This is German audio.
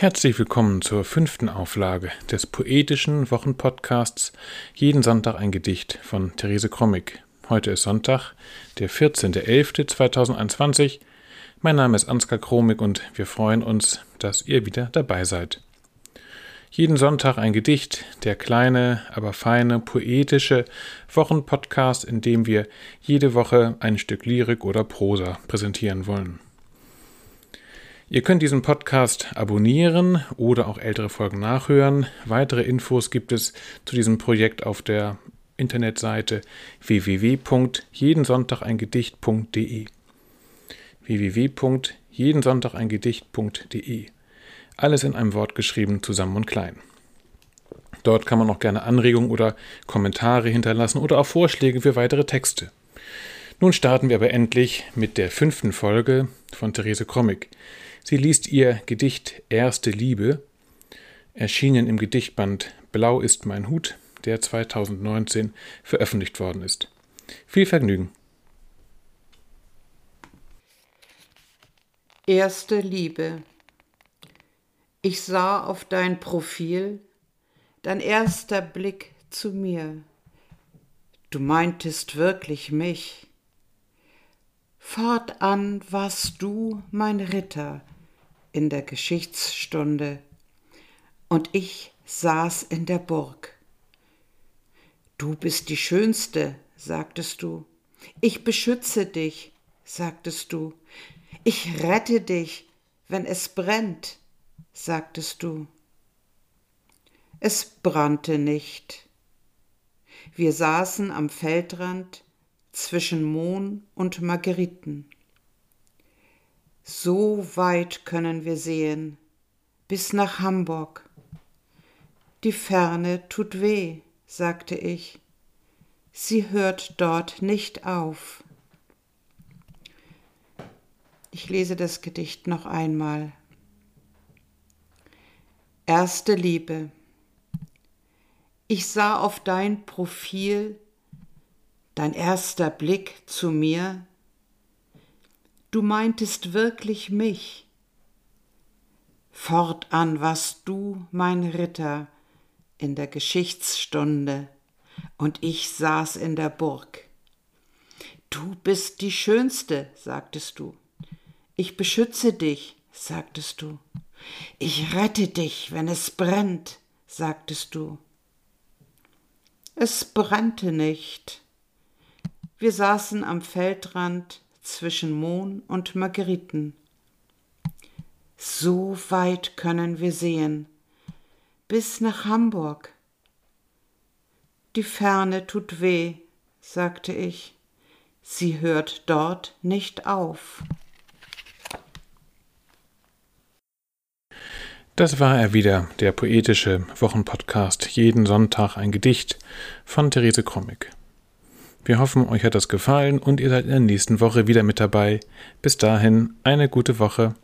Herzlich willkommen zur fünften Auflage des poetischen Wochenpodcasts Jeden Sonntag ein Gedicht von Therese Krommig. Heute ist Sonntag, der 14.11.2021. Mein Name ist Ansgar Kromig und wir freuen uns, dass ihr wieder dabei seid. Jeden Sonntag ein Gedicht, der kleine, aber feine, poetische Wochenpodcast, in dem wir jede Woche ein Stück Lyrik oder Prosa präsentieren wollen. Ihr könnt diesen Podcast abonnieren oder auch ältere Folgen nachhören. Weitere Infos gibt es zu diesem Projekt auf der Internetseite www.jedensonntageingedicht.de www.jedensonntageingedicht.de Alles in einem Wort geschrieben, zusammen und klein. Dort kann man auch gerne Anregungen oder Kommentare hinterlassen oder auch Vorschläge für weitere Texte. Nun starten wir aber endlich mit der fünften Folge von Therese Krommig. Sie liest ihr Gedicht Erste Liebe, erschienen im Gedichtband Blau ist mein Hut, der 2019 veröffentlicht worden ist. Viel Vergnügen. Erste Liebe. Ich sah auf dein Profil, dein erster Blick zu mir. Du meintest wirklich mich. Fortan warst du mein Ritter, in der Geschichtsstunde und ich saß in der Burg. Du bist die Schönste, sagtest du. Ich beschütze dich, sagtest du. Ich rette dich, wenn es brennt, sagtest du. Es brannte nicht. Wir saßen am Feldrand zwischen Mohn und Margeriten. So weit können wir sehen, bis nach Hamburg. Die Ferne tut weh, sagte ich. Sie hört dort nicht auf. Ich lese das Gedicht noch einmal. Erste Liebe. Ich sah auf dein Profil, dein erster Blick zu mir, du meintest wirklich mich. Fortan warst du mein Ritter in der Geschichtsstunde, und ich saß in der Burg. Du bist die Schönste, sagtest du. Ich beschütze dich, sagtest du. Ich rette dich, wenn es brennt, sagtest du. Es brannte nicht. Wir saßen am Feldrand zwischen Mohn und Margeriten. So weit können wir sehen, bis nach Hamburg. Die Ferne tut weh, sagte ich, sie hört dort nicht auf. Das war er wieder, der poetische Wochenpodcast Jeden Sonntag ein Gedicht von Therese Krommig. Wir hoffen, euch hat das gefallen und ihr seid in der nächsten Woche wieder mit dabei. Bis dahin, eine gute Woche.